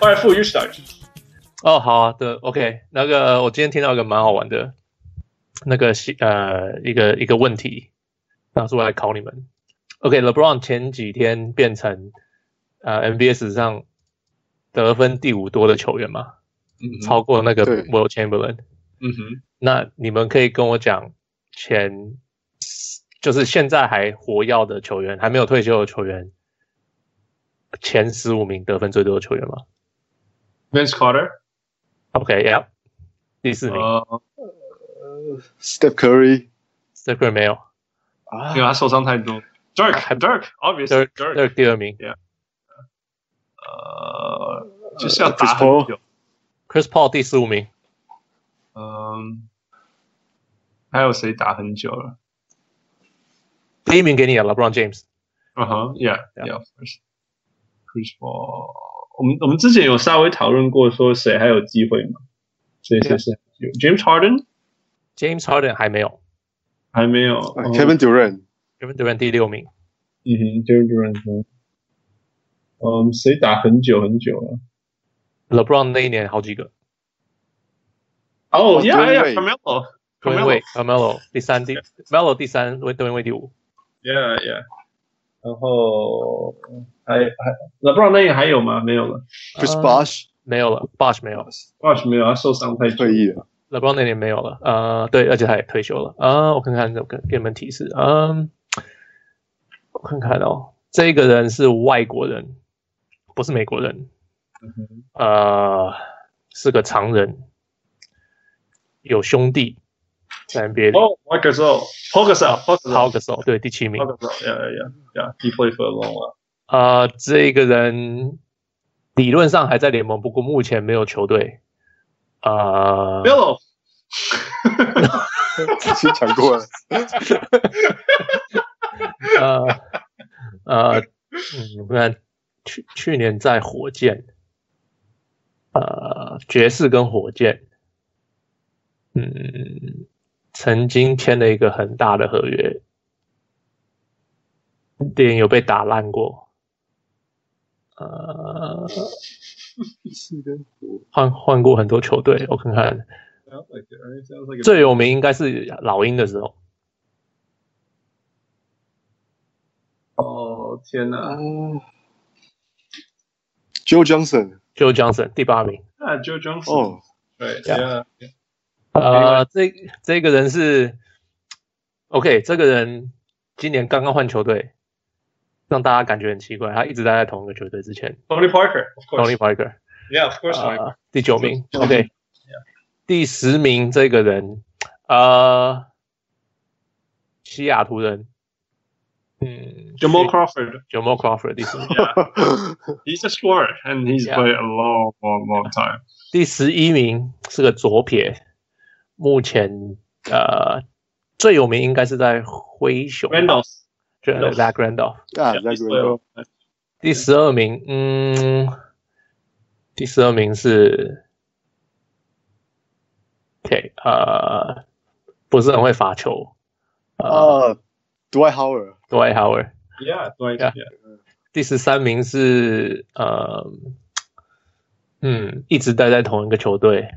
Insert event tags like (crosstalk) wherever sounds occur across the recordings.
All right, you start. 哦，好啊，对，OK。那个，我今天听到一个蛮好玩的，那个呃，一个一个问题，拿出来考你们。OK，LeBron、okay, 前几天变成呃 NBA 史上得分第五多的球员嘛？嗯，超过那个 Will Chamberlain。嗯哼，那你们可以跟我讲前，就是现在还活跃的球员，还没有退休的球员，前十五名得分最多的球员吗 ？Vince Carter。OK，Yeah，第四名。Uh, Steph Curry。Steph Curry 没有啊，因为他受伤太多。Dirk，Dirk，Obviously Dirk，Dirk 第二名。Yeah。呃，就是要打很久。Chris Paul 第十五名。嗯，还有谁打很久了？第一名给你了，LeBron James。嗯哼，Yeah，Yeah，Chris Paul。 我们我们之前有稍微讨论过，说谁还有机会吗？谁谁谁？James Harden，James Harden 还没有，还没有。Kevin Durant，Kevin Durant 第六名。嗯哼，Kevin Durant。嗯，谁打很久很久了？LeBron 那一年好几个。哦，Yeah，Yeah，Carmelo，Carmelo，第三第，Melo 第三，对，Dwyane Wade 第五。Yeah，Yeah。然后还还 LeBron 那年还有吗？没有了。Chris Bosh 没有了，Bosh 没有，Bosh 没有，他受伤太退役了。LeBron 那年没有了，呃，对，而且他也退休了。啊，我看看，给给你们提示，嗯，我看看哦，这个人是外国人，不是美国人，呃，是个常人，有兄弟。在 NBA 哦，Marc Gasol，Pau Gasol，Pau Gasol，对，第七名。Pau Gasol，yeah，yeah，yeah，he played for a long 啊。呃，这个人理论上还在联盟，不过目前没有球队。啊，Melo，之前讲过了。(laughs) 呃呃，嗯，不然去去年在火箭，呃，爵士跟火箭，嗯。曾经签了一个很大的合约，脸有被打烂过，呃，换换过很多球队，(laughs) 我看看，最有名应该是老鹰的时候。哦天哪！Joe Johnson，Joe Johnson 第八名。啊，Joe Johnson，哦，对，对啊。呃，这这个人是，OK，这个人今年刚刚换球队，让大家感觉很奇怪，他一直待在同一个球队之前。Tony Parker，Tony Parker，Yeah，of course，第九名，OK，第十名这个人，呃，西雅图人，嗯，Jamal Crawford，Jamal Crawford，第十名，He's a scorer and he's played a long, long, long time。第十一名是个左撇。目前呃最有名应该是在灰熊，Randolph，就 Zach Randolph，啊，Zach Randolph。第十二名，嗯，第十二名是，OK，呃，不是很会罚球，呃，Dwight Howard，Dwight Howard，Yeah，Dwight，第十三名是呃，嗯，一直待在同一个球队，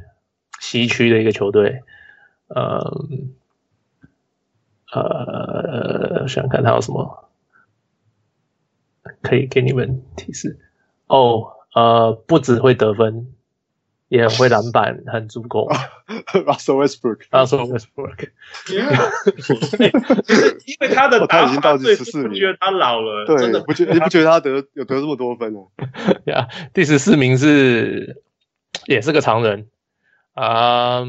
西区的一个球队。嗯，呃，想看他有什么可以给你们提示哦。呃，不只会得分，也会篮板，很助攻。Russell Westbrook，Russell Westbrook。(laughs) 因为他的他已经到第十四名，不觉得他老了？对，不觉你不觉得他得有得这么多分呢？(laughs) 呀，第十四名是也是个常人，啊。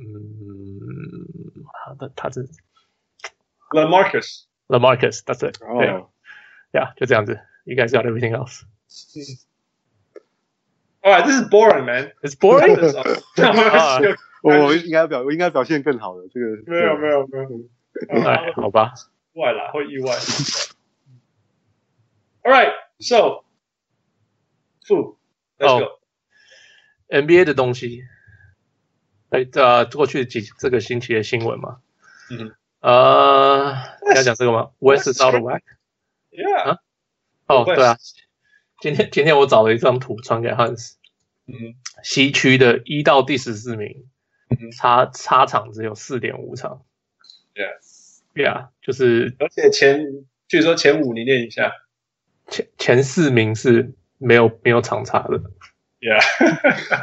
嗯，他是 LaMarcus，LaMarcus，That's it，对，呀，就这样子，You guys got everything else。All right, this is boring, man. It's boring. 我应该表，我应该表现更好的这个。没有，没有，没有。哎，好吧。意外啦，会意外。All right, so, food. Let's go. NBA 的东西。哎，这过去几这个星期的新闻嘛，嗯，呃，要讲这个吗？West is out of whack？Yeah，哦，对啊，今天今天我找了一张图传给汉斯。嗯，西区的一到第十四名，嗯差差场只有四点五场。Yeah，Yeah，就是而且前据说前五你念一下，前前四名是没有没有场差的。Yeah，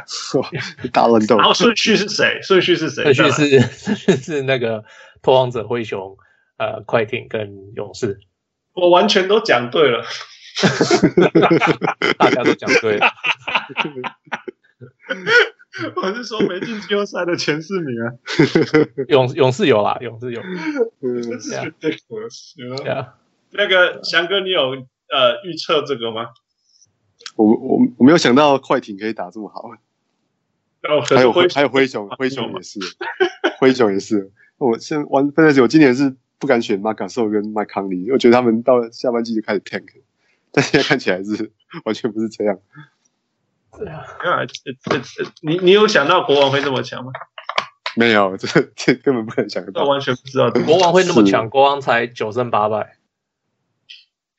(laughs) 大乱斗。然后顺序是谁？顺序是谁？顺序是顺序是那个拓荒者、灰熊、呃快艇跟勇士。我完全都讲对了，(laughs) 大家都讲对了。(laughs) 我是说没进季后赛的前四名啊，勇勇士有啦，勇士有。嗯，这是 ridiculous。对啊，那个翔哥，你有呃预测这个吗？我我我没有想到快艇可以打这么好，哦，还有还有灰熊，灰熊也是，灰熊也是。我现在玩分析，我今年是不敢选马卡兽跟麦康利，因为我觉得他们到下半季就开始 tank，但现在看起来是完全不是这样。对啊，啊，这这这，你你有想到国王会这么强吗？没有，这这根本不可能想得到，完全不知道国王会那么强，国王才九胜八败。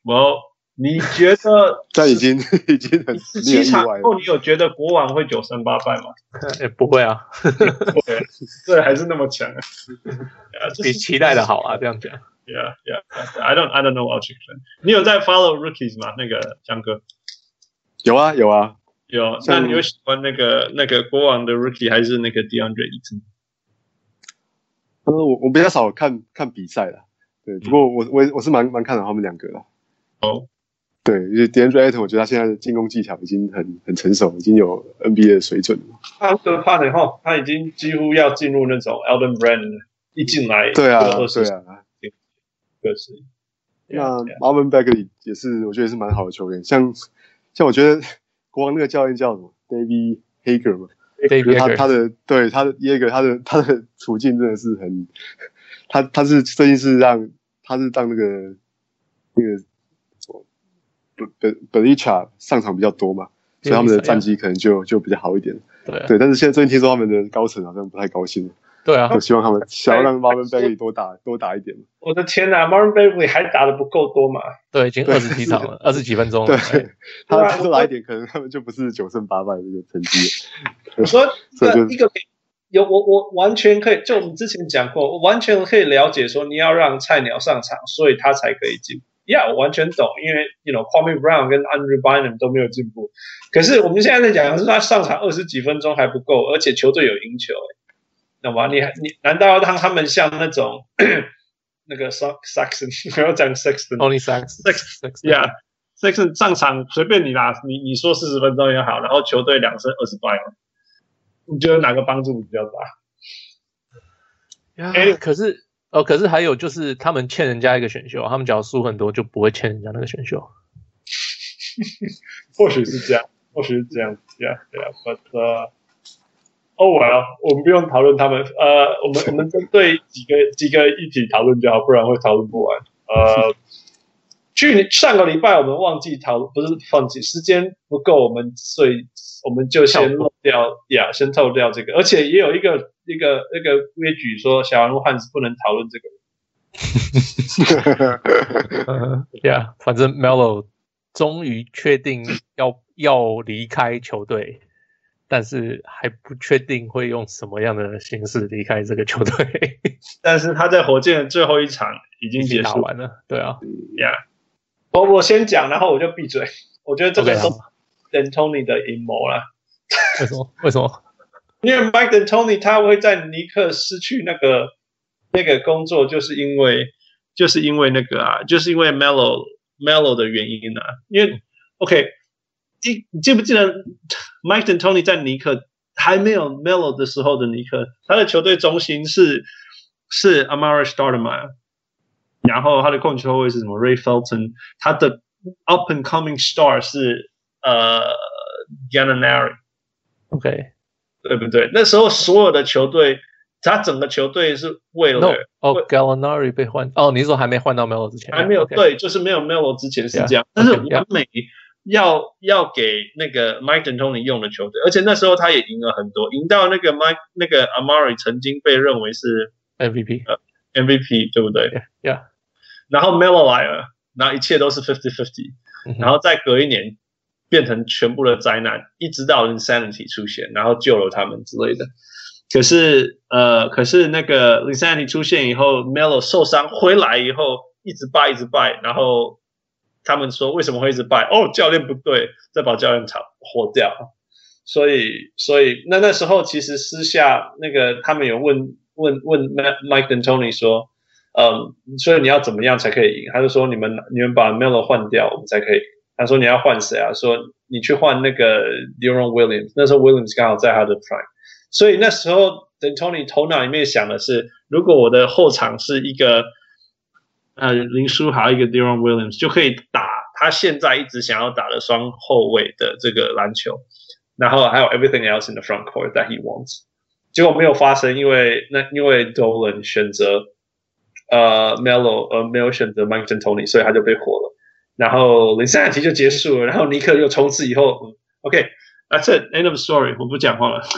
我，你觉得 (laughs) 这已经已经很七场后，你有觉得国王会九胜八败吗？(laughs) 也不会啊，对，对，还是那么强啊，(laughs) 比期待的好啊，这样讲。Yeah, yeah. I don't, I don't know what you. 你有在 follow rookies 吗？那个江哥。有啊，有啊。有，那你有喜欢那个那个国王的 rookie 还是那个 DeAndre Ayton？呃，我我比较少看看比赛了，对，不过我我我是蛮蛮看好他们两个的。哦，对，因为 DeAndre Ayton 我觉得他现在的进攻技巧已经很很成熟，已经有 NBA 的水准了。他的怕的哈，他已经几乎要进入那种 Elden Brand 一进来，对啊，对啊，可是。那 Marvin Bagley 也是，我觉得是蛮好的球员，像像我觉得。国王那个教练叫什么？David Hager 嘛，David 他他的对他的 Hager 他的他的处境真的是很，他他是最近是让他是当那个那个本本 Belicha 上场比较多嘛，所以他们的战绩可能就就比较好一点。对对，但是现在最近听说他们的高层好像不太高兴。对啊，我希望他们想要让 Marvin Bagley 多打多打一点。我的天哪，Marvin Bagley 还打的不够多嘛？对，已经二十几场了，二十几分钟了。对，他多打一点，可能他们就不是九胜八败这个成绩。我说，(laughs) 一个有我我完全可以，就我们之前讲过，我完全可以了解说你要让菜鸟上场，所以他才可以进步。呀，我完全懂，因为 you know Kwame Brown 跟 Andrew Bynum 都没有进步。可是我们现在在讲的是他上场二十几分钟还不够，而且球队有赢球。那么你你难道要让他们像那种 (coughs) 那个 Saxon 不要讲 Sexton，Only Saxton，Yeah，Saxton 上场随便你啦，你你说四十分钟也好，然后球队两胜二十败，你觉得哪个帮助比较大？哎，可是哦，可是还有就是他们欠人家一个选秀，他们只要输很多就不会欠人家那个选秀。(laughs) 或许是这样，或许是这样子呀，对啊，But 呃。哦，我要，我们不用讨论他们，呃，我们我们针对几个几个议题讨论就好，不然会讨论不完。呃，去年上个礼拜我们忘记讨，不是放弃，时间不够，我们所以我们就先漏掉呀，先透掉这个，而且也有一个一个那个规矩说，小人物汉子不能讨论这个。(laughs) 呀，反正 Melo 终于确定要要离开球队。但是还不确定会用什么样的形式离开这个球队。但是他在火箭的最后一场已经结束完了，对啊，呀、yeah.，我我先讲，然后我就闭嘴。我觉得这个是 D'Antoni 的阴谋啦。为什么？为什么？(laughs) 因为 Mike D'Antoni 他会在尼克失去那个那个工作，就是因为就是因为那个啊，就是因为 Melo Melo 的原因啊。因为 OK。记你记不记得 Mike D'Antoni 在尼克还没有 Melo 的时候的尼克，他的球队中心是是 Amara Stoudemire，然后他的控球后卫是什么 Ray Felton，他的 Up and Coming Star 是呃 Gallinari，OK，对不对？那时候所有的球队，他整个球队是为了哦 Gallinari 被换哦，你是说还没换到 Melo 之前？还没有，对，就是没有 Melo 之前是这样，但是完美。要要给那个 Mike D'Antoni 用的球队，而且那时候他也赢了很多，赢到那个 Mike 那个 Amari 曾经被认为是 MVP，呃 MVP 对不对 yeah. 然后 Melo 来了，然后一切都是 fifty fifty，然后再隔一年变成全部的灾难，一直到 Linsanity 出现，然后救了他们之类的。可是呃，可是那个 Linsanity 出现以后，Melo 受伤回来以后，一直败一直败，然后他们说为什么会一直败？哦，教练不对，再把教练炒火掉。所以所以那那时候其实私下那个他们有问问问 Mike D'Antoni 说，嗯，所以你要怎么样才可以赢？他就说你们你们把 Melo 换掉，我们才可以。他说你要换谁啊？说你去换那个 Deron Williams，那时候 Williams 刚好在他的 prime，所以那时候 D'Antoni 头脑里面想的是，如果我的后场是一个呃林书豪一个 Deron Williams，就可以打他现在一直想要打的双后卫的这个篮球，然后还有 everything else in the front court that he wants，结果没有发生，因为那因为 Dolan 选择呃 Melo 呃没有选择 Mike D'Antoni，所以他就被火了。然后零三题就结束了，然后尼克又从此以后，OK，That's it，end of story，我不讲话了。(laughs)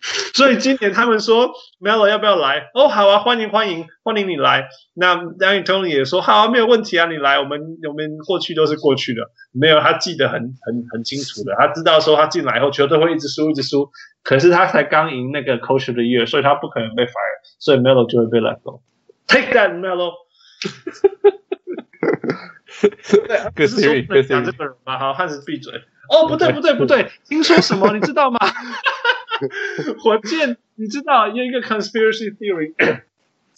(laughs) 所以今年他们说 Melo 要不要来？哦，好啊，欢迎欢迎欢迎你来。那 D'Antoni 也说好啊，没有问题啊，你来，我们我们过去都是过去的，没有他记得很很很清楚的，他知道说他进来以后球队会一直输一直输，可是他才刚赢那个 Coach the Year，所以他不可能被 fire，所以 Melo 就会被 let go。Take that Melo。哈哈哈哈哈！对，是说讲这个人吗？好，汉斯闭嘴。哦，不对，不对，不对，听说什么？你知道吗？(laughs) 火箭，你知道有一个 conspiracy theory。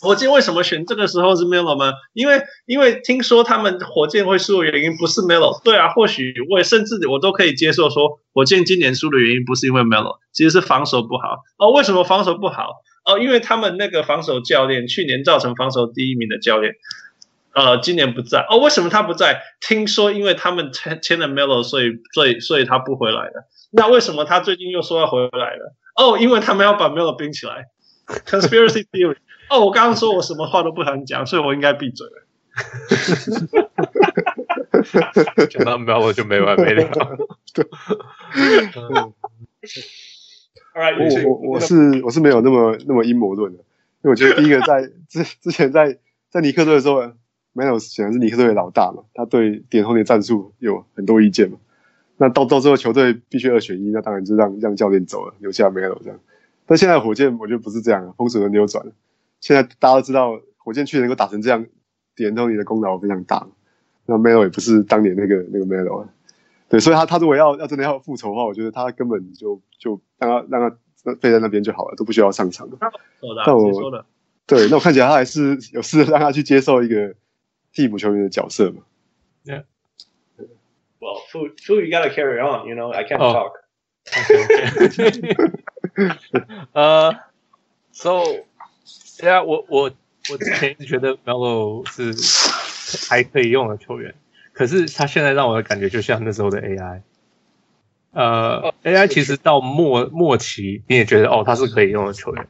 火箭为什么选这个时候是 Melo 吗？因为，因为听说他们火箭会输的原因不是 Melo。对啊，或许我也甚至我都可以接受说，火箭今年输的原因不是因为 Melo，其实是防守不好。哦，为什么防守不好？哦，因为他们那个防守教练去年造成防守第一名的教练，呃，今年不在。哦，为什么他不在？听说因为他们签签了 Melo，所以所以所以他不回来了。那为什么他最近又说要回来了？哦，因为他们要把 Melo 冰起来。Conspiracy theory。哦，我刚刚说我什么话都不想讲，所以我应该闭嘴了。讲到 Melo 就没完没了。(laughs) Right, 我我我是我是没有那么那么阴谋论的，因为我觉得第一个在之之前在在尼克队的时候，Melo 显然是尼克队的老大嘛，他对点后的战术有很多意见嘛。那到到最后球队必须二选一，那当然就让让教练走了，留下 Melo 这样。但现在火箭我觉得不是这样，风水轮流转了。现在大家都知道，火箭去能够打成这样，点后的功劳非常大。那 Melo 也不是当年那个那个 Melo 了。对，所以他他如果要要真的要复仇的话，我觉得他根本就就让他让他飞在那边就好了，都不需要上场了。那我对，那我看起来他还是有试着让他去接受一个替补球员的角色嘛。Yeah. Well, Fu, Fu, you gotta carry on. You know, I can't talk. (laughs) 呃，(laughs) So, yeah，我我我之前一直觉得 Melo 是还可以用的球员。可是他现在让我的感觉就像那时候的 AI，呃，AI 其实到末末期你也觉得哦，他是可以用的球员，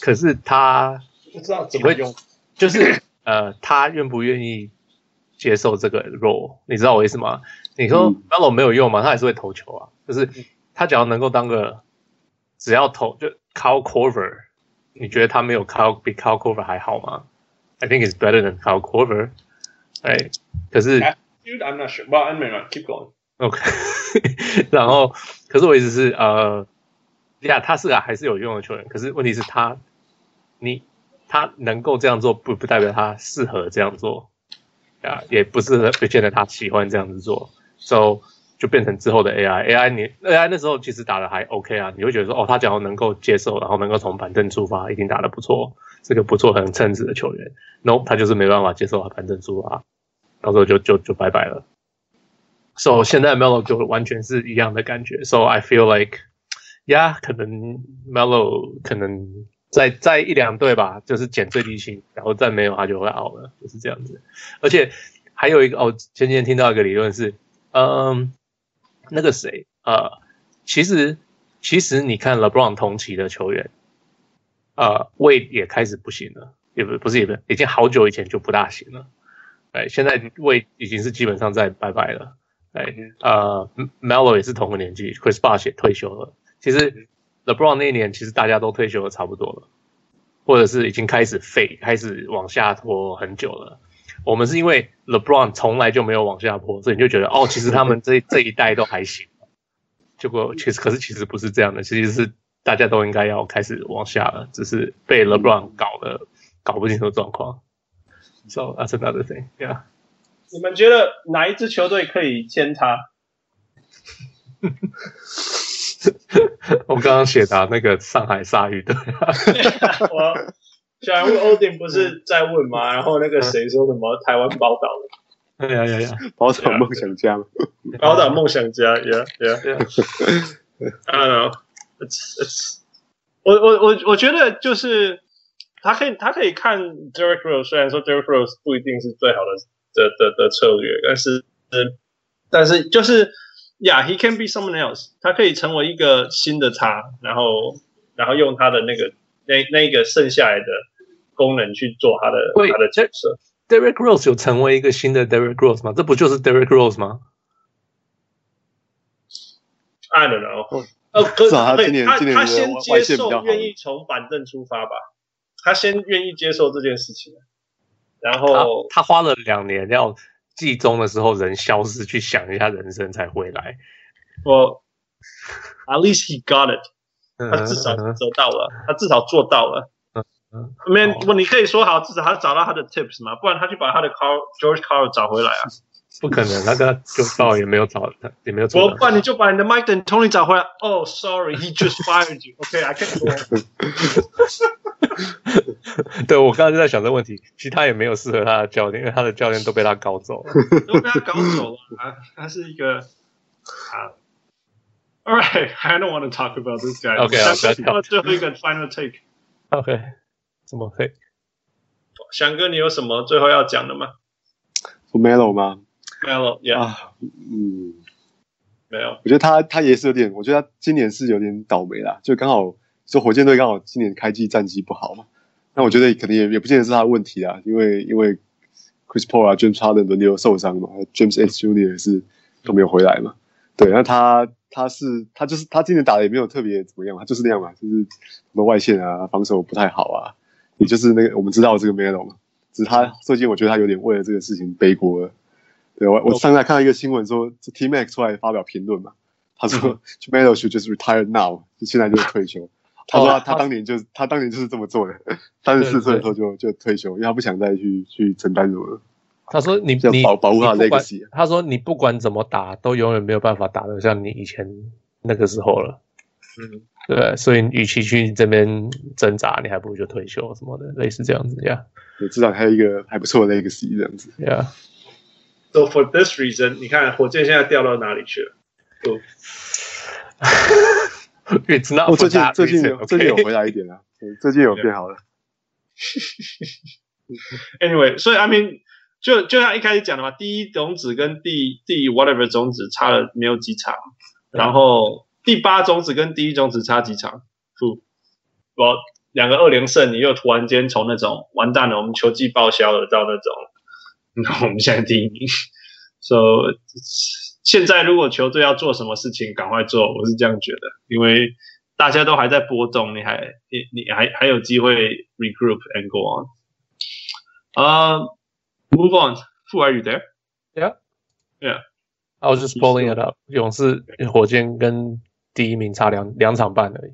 可是他不知道怎么用，就是呃，他愿不愿意接受这个 role？你知道我意思吗？你说 Melo 没有用吗？他还是会投球啊，就是他只要能够当个只要投就 Kyle Korver，你觉得他没有 Kyle 比 Kyle Korver 还好吗？I think it's better than Kyle Korver，哎，可是。Dude, I'm not sure. Well, I mean, keep going. OK，然后，可是我意思是，呃，呀，他是啊，还是有用的球员。可是问题是他，你他能够这样做，不不代表他适合这样做，啊，也不是不见得他喜欢这样子做。So 就变成之后的 AI，AI 你 AI 那时候其实打的还 OK 啊，你会觉得说，哦，他只要能够接受，然后能够从板凳出发，一定打得不错，是个不错很称职的球员。No，他就是没办法接受他板凳出发。到时候就就就拜拜了。So 现在 Melo 就完全是一样的感觉。So I feel like，呀，可能 Melo 可能再再一两队吧，就是捡最低薪，然后再没有他就会 out 了，就是这样子。而且还有一个哦，前几天听到一个理论是，嗯，那个谁，呃，其实其实你看 LeBron 同期的球员，呃，Wade 也开始不行了，也不不是也不是，已经好久以前就不大行了。哎，现在位已经是基本上在拜拜了。哎，呃，Melo 也是同个年纪，Chris Bosh 也退休了。其实 LeBron 那一年其实大家都退休的差不多了，或者是已经开始废，开始往下拖很久了。我们是因为 LeBron 从来就没有往下坡，所以你就觉得哦，其实他们这这一代都还行。结果其实可是其实不是这样的，其实是大家都应该要开始往下了，只是被 LeBron 搞得搞不清楚状况。So that's another thing. Yeah. 你们觉得哪一支球队可以签他？(laughs) (laughs) 我刚刚写的那个上海鲨鱼队。(laughs) 我小人物欧丁不是在问吗？然后那个谁说什么台湾宝岛哎？呀呀呀！宝岛梦想家，(laughs) 宝岛梦想家，Yeah Yeah Yeah。I don't know. It's it's. 我我我我觉得就是他可以他可以看 Derrick Rose，虽然说 Derrick Rose 不一定是最好的的的的策略，但是但是就是。Yeah, he can be someone else. 他可以成为一个新的他，然后，然后用他的那个那那个剩下来的功能去做他的他的角色。Derrick Rose 有成为一个新的 Derrick Rose 吗？这不就是 Derrick Rose 吗？I don't know。呃，可是他他他先接受，愿意从板凳出发吧。他先愿意接受这件事情，然后他，他花了两年要。季中的时候人消失，去想一下人生才回来。我、at least he got it，他至少得到了，他至少做到了。嗯没，不，你可以说好，至少他找到他的 tips 嘛，不然他去把他的 Carl George Carl 找回来啊。不可能，那个就到也没有找他，也没有找。我不然你就把你的 Mike D'Antoni 找回来。Oh, sorry, he just fired you. OK, I can't go. (laughs) 对，我刚刚就在想这个问题，其实他也没有适合他的教练，因为他的教练都被他搞走了，都被他搞走了啊！他是一个啊。All right, I don't want to talk about this guy. OK，好，最后一个 final take。OK，怎么可以？翔哥，你有什么最后要讲的吗？说 Melo 吗？Melo，Yeah，啊，嗯，没有。我觉得他他也是有点，我觉得他今年是有点倒霉啦，就刚好。说火箭队刚好今年开季战绩不好嘛，那我觉得可能也也不见得是他的问题啊，因为因为 Chris Paul 啊，James Harden 轮流受伤嘛，James H Junior 也是都没有回来嘛，对，那他他是他就是他今年打的也没有特别怎么样，他就是那样嘛，就是什么外线啊，防守不太好啊，也就是那个我们知道这个 Melo 嘛，只是他最近我觉得他有点为了这个事情背锅了，对我我上次看到一个新闻说，T Mac 出来发表评论嘛，他说 should just retire now，就现在就是退休。他说他，他当年就是他当年就是这么做的，三十四岁的时候就就退休，因为他不想再去去承担什么。他说你你保保护他的 legacy。他说你不管怎么打，都永远没有办法打得像你以前那个时候了。嗯，对，所以与其去这边挣扎，你还不如就退休什么的，类似这样子呀。你至少还有一个还不错的 legacy 这样子。Yeah。So for this reason，你看火箭现在掉到哪里去了？哦。(laughs) It's not 我最近最近有最近有回来一点啊，最近有变好了。(laughs) Anyway，所以 I mean，就就像一开始讲的嘛，第一种子跟第第 whatever 种子差了没有几场，然后第八种子跟第一种子差几场，不，我两个二连胜，你又突然间从那种完蛋了，我们球季报销了到那种，那我们现在第一名，So。现在如果球队要做什么事情，赶快做，我是这样觉得，因为大家都还在波动，你还你你还还有机会 regroup and go on。呃、uh,，move on。Who are you there? Yeah, yeah. I was just pulling it up. 勇士火箭跟第一名差两两场半而已。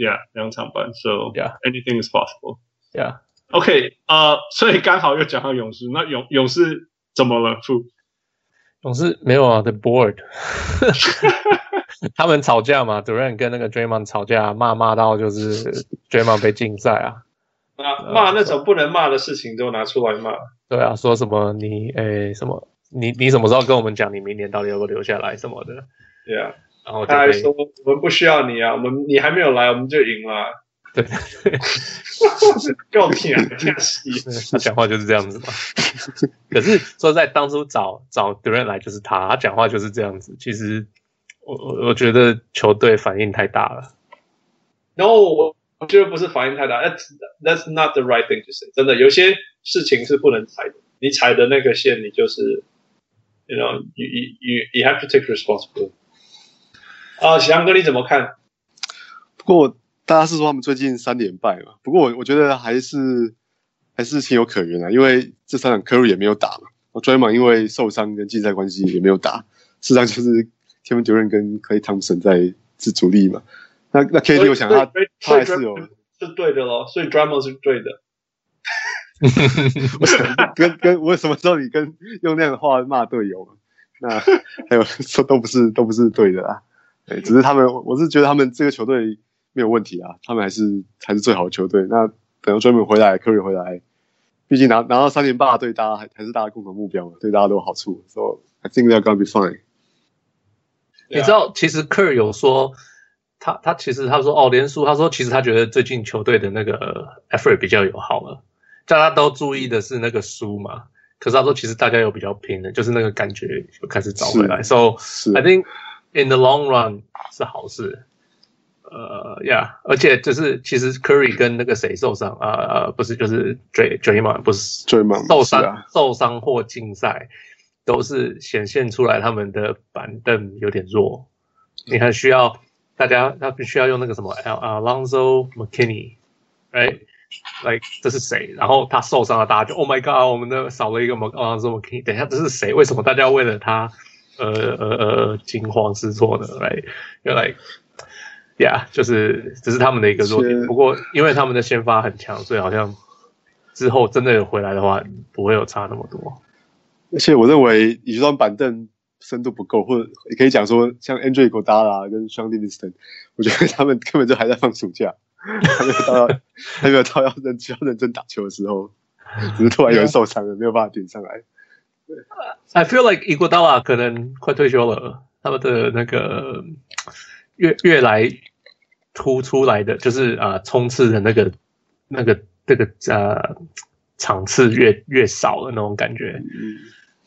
Yeah，两场半。So yeah, anything is possible. Yeah. OK，呃、uh,，所以刚好又讲到勇士，那勇勇士怎么了?勇士没有啊，The Board，(laughs) 他们吵架嘛，Durant 跟那个 Draymond 吵架，骂骂到就是 Draymond 被禁赛啊，啊，骂那种不能骂的事情都拿出来骂，对啊，说什么你诶什么你你什么时候跟我们讲你明年到底要不要留下来什么的，对啊，然后他还说我们不需要你啊，我们你还没有来我们就赢了。对，(laughs) 够甜，他 (laughs) 讲话就是这样子嘛。可是说在当初找找 Durant 来就是他，他讲话就是这样子。其实我我我觉得球队反应太大了。然后我我觉得不是反应太大，That's That's not the right thing to say。真的，有些事情是不能踩的。你踩的那个线，你就是，you know, you you you have to take responsibility。啊，翔哥你怎么看？不过。大家是说他们最近三连败嘛？不过我我觉得还是还是情有可原啊，因为这三场 Curry 也没有打嘛，我 Draymond 因为受伤跟竞赛关系也没有打，事实上就是 Kevin Durant 跟 Klay Thompson 在是主力嘛。那那 KD 我想他他还是有是对的咯，所以 Draymond 是对的。(laughs) 我想跟跟我什么时候你跟用那样的话骂队友？那还有说都不是都不是对的啊。对，只是他们我是觉得他们这个球队没有问题啊，他们还是还是最好的球队。那等到 Draymond 回来，Curry 回来，毕竟拿拿到三连霸对大家还还是大家共同目标嘛，对大家都有好处。So I think they're gonna be fine。你知道，其实 Curry 有说。他他其实他说哦连输，他说其实他觉得最近球队的那个 effort 比较友好了，大家都注意的是那个输嘛，可是他说其实大家有比较拼的，就是那个感觉就开始找回来。So I think in the long run 是好事。呃、uh,，Yeah，而且就是其实 Curry 跟那个谁受伤啊呃不是就是 Dray Draymond 不是 Draymond 受伤、啊、受伤或禁赛，都是显现出来他们的板凳有点弱，你还需要。大家他必须要用那个什么 Alonzo McKinney，right？Like 这是谁？然后他受伤了，大家就 Oh my God，我们的少了一个 Alonzo McKinney。等一下这是谁？为什么大家为了他呃呃呃惊慌失措呢？Right？原来，Yeah，就是这是他们的一个弱点。不过因为他们的先发很强，所以好像之后真的有回来的话，不会有差那么多。而且我认为以这张板凳。深度不够，或者也可以讲说，像 Andre Iguodala 跟 Shaun Livingston，我觉得他们根本就还在放暑假，还没有到要还没有到要认要认真打球的时候，只是突然有人受伤了，没有办法顶上来。I feel like Iguodala 可能快退休了，他们的那个越越来突出来的就是啊、呃，冲刺的那个那个这个呃场次越越少的那种感觉。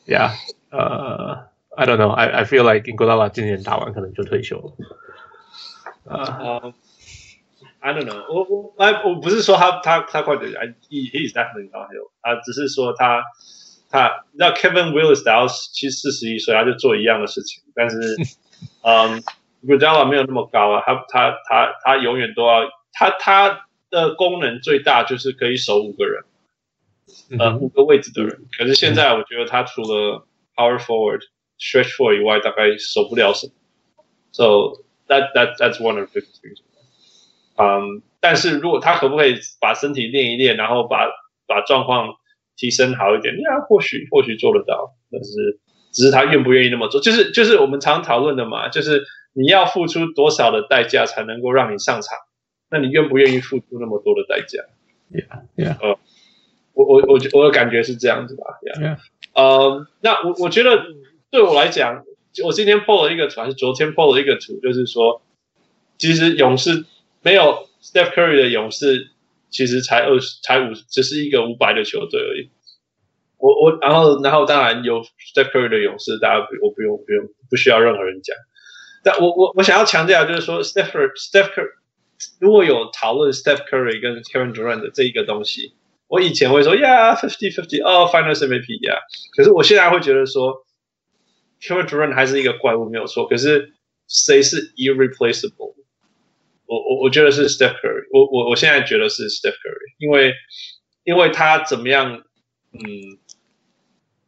Yeah，呃。I don't know. I I feel like Iguodala 今年打完可能就退休了。呃、uh,，I don't know 我。我我哎，我不是说他他他快退休，he he is definitely not 啊，只是说他他，你知道 Kevin Willis 到七四十一岁，他就做一样的事情，但是 (laughs) 嗯，Iguodala 没有那么高啊，他他他他永远都要他他的功能最大就是可以守五个人，呃，五个位置的人。可是现在我觉得他除了 Power Forward。Stretch forward 以外，大概守不了什么，so that that that's one of the things。嗯，但是如果他可不可以把身体练一练，然后把把状况提升好一点，那或许或许做得到，但是只是他愿不愿意那么做，就是就是我们常讨论的嘛，就是你要付出多少的代价才能够让你上场，那你愿不愿意付出那么多的代价？Yeah, yeah. 呃，我我我我的感觉是这样子吧，Yeah, yeah. 呃，那我我觉得。对我来讲，我今天 po 了一个图，还是昨天 po 了一个图，就是说，其实勇士没有 Steph Curry 的勇士，其实才二十，才五，只是一个五百的球队而已。我我然后然后当然有 Steph Curry 的勇士，大家我不用不用不需要任何人讲。但我我我想要强调就是说，Steph Steph Curry 如果有讨论 Steph Curry 跟 Kevin Durant 的这一个东西，我以前会说 Yeah fifty fifty 哦 Finals MVP Yeah，可是我现在会觉得说。Kevin Durant 还是一个怪物没有错，可是谁是 irreplaceable？我我我觉得是 Steph Curry，我我我现在觉得是 Steph Curry，因为因为他怎么样，嗯，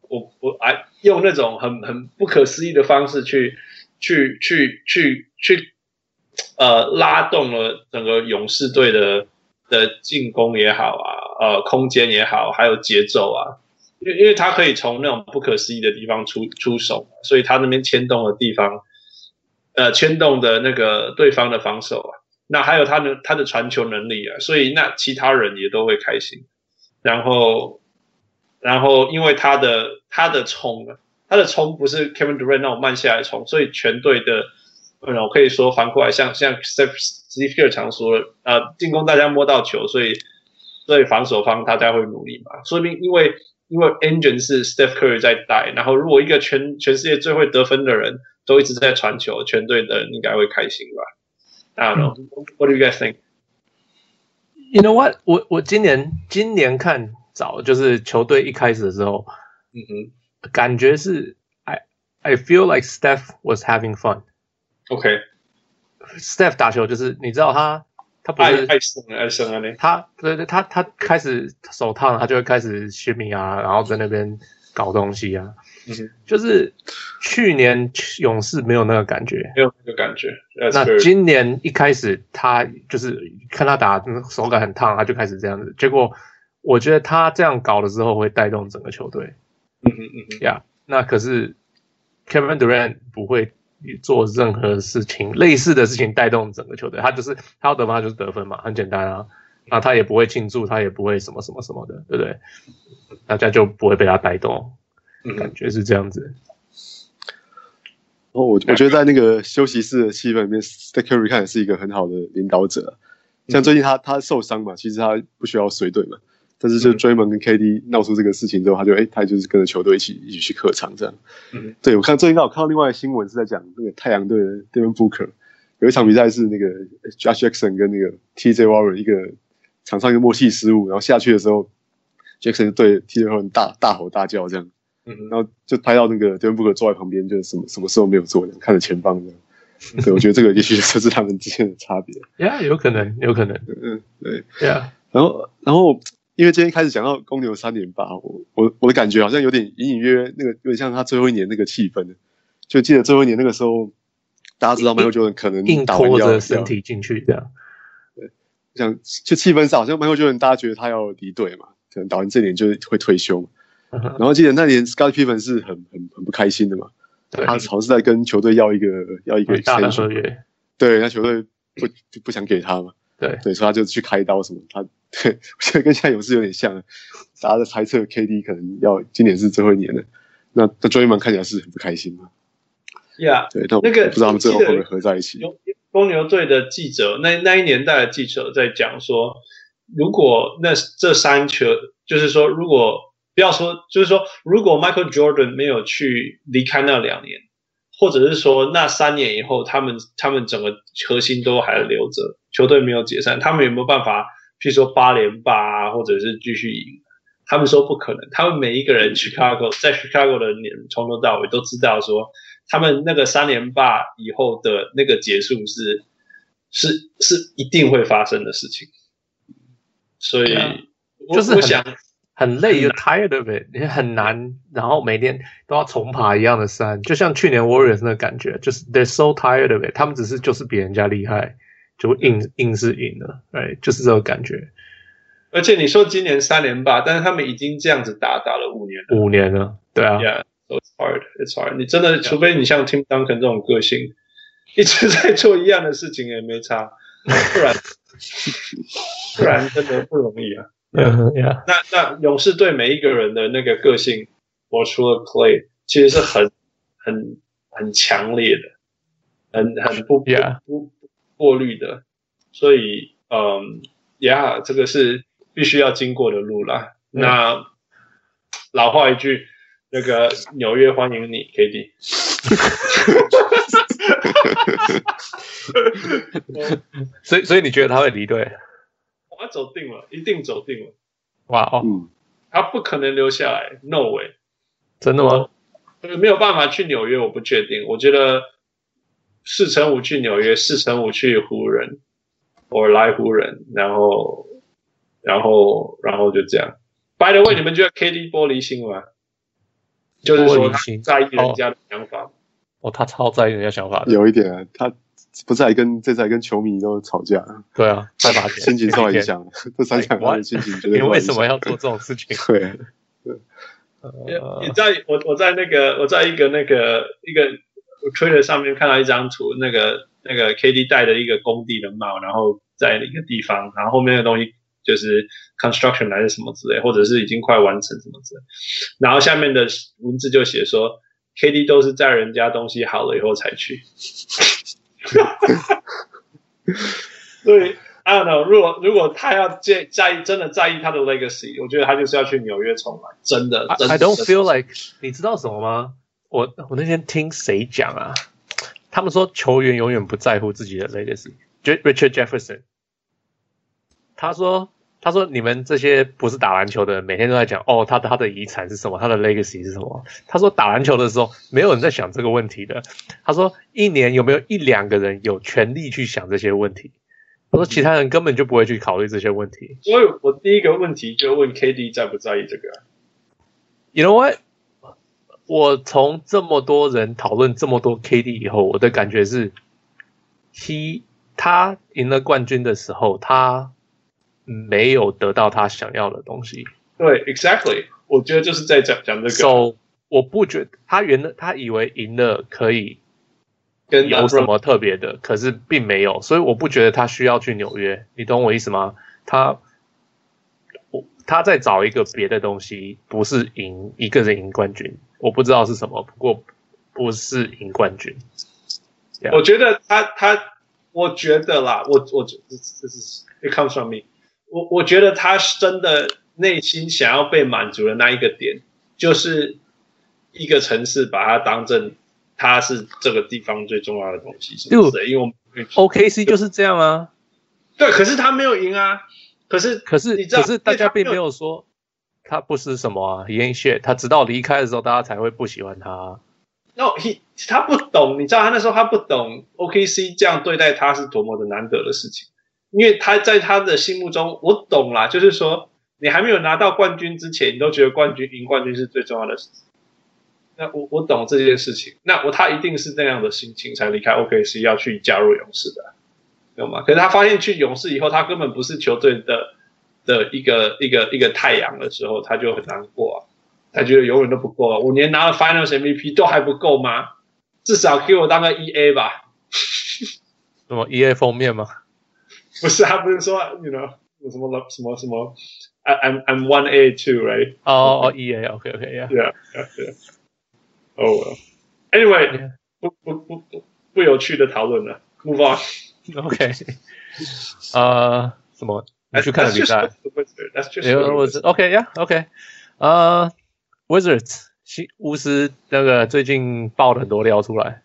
我我哎用那种很很不可思议的方式去去去去去呃拉动了整个勇士队的的进攻也好啊，呃空间也好，还有节奏啊。因为因为他可以从那种不可思议的地方出出手，所以他那边牵动的地方，呃，牵动的那个对方的防守啊，那还有他的他的传球能力啊，所以那其他人也都会开心。然后，然后因为他的他的冲啊，他的冲不是 Kevin Durant 那种慢下来冲，所以全队的，呃，我可以说反过来，像像 Steve Steve Kerr 常说的，呃，进攻大家摸到球，所以所以防守方大家会努力嘛，说明因为。因为 engine 是 Steph Curry 在带，然后如果一个全全世界最会得分的人都一直在传球，全队的人应该会开心吧？I don't know. What do you guys think? You know what? 我我今年今年看早就是球队一开始的时候，嗯哼，感觉是 I I feel like Steph was having fun. OK. Steph 打球就是你知道他。他不是爱生爱生啊，那他对对，他他开始手烫，他就会开始 shimmy 啊，然后在那边搞东西啊。嗯，就是去年勇士没有那个感觉，没有那个感觉。那今年一开始他就是看他打手感很烫，他就开始这样子。结果我觉得他这样搞的时候会带动整个球队。嗯嗯嗯呀，那可是 Kevin Durant 不会。做任何事情，类似的事情带动整个球队，他就是他要得分，他就是得分嘛，很简单啊。那他也不会庆祝，他也不会什么什么什么的，对不对？大家就不会被他带动，感觉是这样子。然后我我觉得在那个休息室的气氛里面，Steph Curry 看也是一个很好的领导者。像最近他他受伤嘛，其实他不需要随队嘛。但是就 Draymond 跟 KD 闹出这个事情之后，他就哎，他就是跟着球队一起一起去客场这样。嗯，对我看最近刚好看到另外一个新闻是在讲那个太阳队的 Devin Booker 有一场比赛是那个 Josh Jackson 跟那个 TJ Warren 一个场上一个默契失误，然后下去的时候 Jackson 对 TJ Warren 大大吼大叫这样，嗯，然后就拍到那个 Devin Booker 坐在旁边，就什么什么事都没有做，看着前方这样。(laughs) 对，我觉得这个也许就是他们之间的差别。Yeah，有可能，有可能。嗯，对。Yeah，然后，然后。因为今天开始讲到公牛三连霸，我我我的感觉好像有点隐隐约约那个有点像他最后一年那个气氛，就记得最后一年那个时候，大家知道 Michael Jordan 可能打完要硬拖着身体进去这样，对，像就气氛上好像 Michael Jordan 大家觉得他要离队嘛，可能打完这年就会退休然后记得那年 Scottie Pippen 是很很很不开心的嘛，他好像是在跟球队要一个要一个大的合约，对，那球队不不想给他嘛。对对，所以他就去开刀什么，他对，我觉得跟现在勇士有点像，大家在猜测 KD 可能要今年是最后一年了，那那 Draymond 看起来是很不开心嘛。呀、yeah，对，那个不知道他们最后会不会合在一起。公牛队的记者，那那一年代的记者在讲说，如果那这三球，就是说，如果不要说，就是说，如果 Michael Jordan 没有去离开那两年。或者是说，那三年以后，他们他们整个核心都还留着，球队没有解散，他们有没有办法？譬如说八连霸啊，或者是继续赢？他们说不可能。他们每一个人，Chicago 在 Chicago 的年从头到尾都知道说，他们那个三连霸以后的那个结束是是是一定会发生的事情。所以，就是我想。很累，又 tired of it，也很难，然后每天都要重爬一样的山，就像去年 Warriors 那个感觉，就是 they're so tired of it，他们只是就是比人家厉害，就硬硬是赢了，哎，就是这个感觉。而且你说今年三连霸，但是他们已经这样子打打了五年了，五年了，对啊，Yeah，so it's hard，it's hard。你真的，除非你像 Tim Duncan 这种个性，(laughs) 一直在做一样的事情也没差，不然 (laughs) 不然真的不容易啊。嗯呀，那那勇士队每一个人的那个个性，我除了 Clay，其实是很很很强烈的，很很不不不过滤的，所以嗯，Yeah，，这个是必须要经过的路啦。那老话一句，那个纽约欢迎你，KD。(laughs) 所以所以你觉得他会离队？他走定了，一定走定了。哇哦，他不可能留下来，no way。真的吗？没有办法去纽约，我不确定。我觉得四乘五去纽约，四乘五去湖人，我来湖人，然后，然后，然后就这样。By the way，你们觉得 KD 玻璃心吗？就是说他在意人家的想法。哦，他超在意人家想法的，有一点啊，他。不是还跟这次还跟球迷都吵架，对啊，再把 (laughs) 心情受到影响，(laughs) 这三场他的心情绝对。你为什么要做这种事情？对，你在我我在那个我在一个那个一个 Twitter 上面看到一张图，那个那个 KD 戴的一个工地的帽，然后在一个地方，然后后面的东西就是 construction 还是什么之类，或者是已经快完成什么之类，然后下面的文字就写说 KD 都是在人家东西好了以后才去。(laughs) 所以，I don't know，如果如果他要介在意，真的在意他的 legacy，我觉得他就是要去纽约重来，真的。真的 I don't feel like，你知道什么吗？我我那天听谁讲啊？他们说球员永远不在乎自己的 legacy。Richard Jefferson，他说。他说：“你们这些不是打篮球的人，每天都在讲哦，他他的遗产是什么？他的 legacy 是什么？”他说：“打篮球的时候，没有人在想这个问题的。”他说：“一年有没有一两个人有权利去想这些问题？他说其他人根本就不会去考虑这些问题。所以我第一个问题就问 KD 在不在意这个？You know what？我从这么多人讨论这么多 KD 以后，我的感觉是，He 他赢了冠军的时候，他没有得到他想要的东西。对，Exactly。我觉得就是在讲讲这个。So 我不觉得他原来，他以为赢了可以跟有什么特别的，可是并没有，所以我不觉得他需要去纽约。你懂我意思吗？他我他在找一个别的东西，不是赢一个人赢冠军。我不知道是什么，不过不是赢冠军。我觉得他他，我觉得啦，我我这这是 it comes from me。我我觉得他是真的。内心想要被满足的那一个点，就是一个城市把它当成它是这个地方最重要的东西，是不是？因为我们 OKC 就是这样啊。对，可是他没有赢啊。可是，可是，可是大家并没有说他不是什么啊，He ain't shit。他直到离开的时候，大家才会不喜欢他。No，he 他不懂，你知道他那时候他不懂 OKC 这样对待他是多么的难得的事情，因为他在他的心目中，我懂啦，就是说。你还没有拿到冠军之前，你都觉得冠军赢冠军是最重要的事情。那我我懂这件事情。那我他一定是那样的心情才离开 OKC 要去加入勇士的，懂吗？可是他发现去勇士以后，他根本不是球队的的一个一个一个太阳的时候，他就很难过啊。他觉得永远都不够啊。五年拿了 Finals MVP 都还不够吗？至少给我当个 EA 吧。什么 EA 封面吗？(laughs) 不是，他不是说你 you know 什么什么什么。I'm I'm one A two, right? 哦哦，E A, OK OK, yeah, yeah, yeah. Oh well. Anyway，不不不不不有趣的讨论了，Move on. OK. 呃，什么？你去看比赛？That's (laughs) just OK, yeah, OK. 呃，Wizards 西巫师那个最近爆了很多料出来。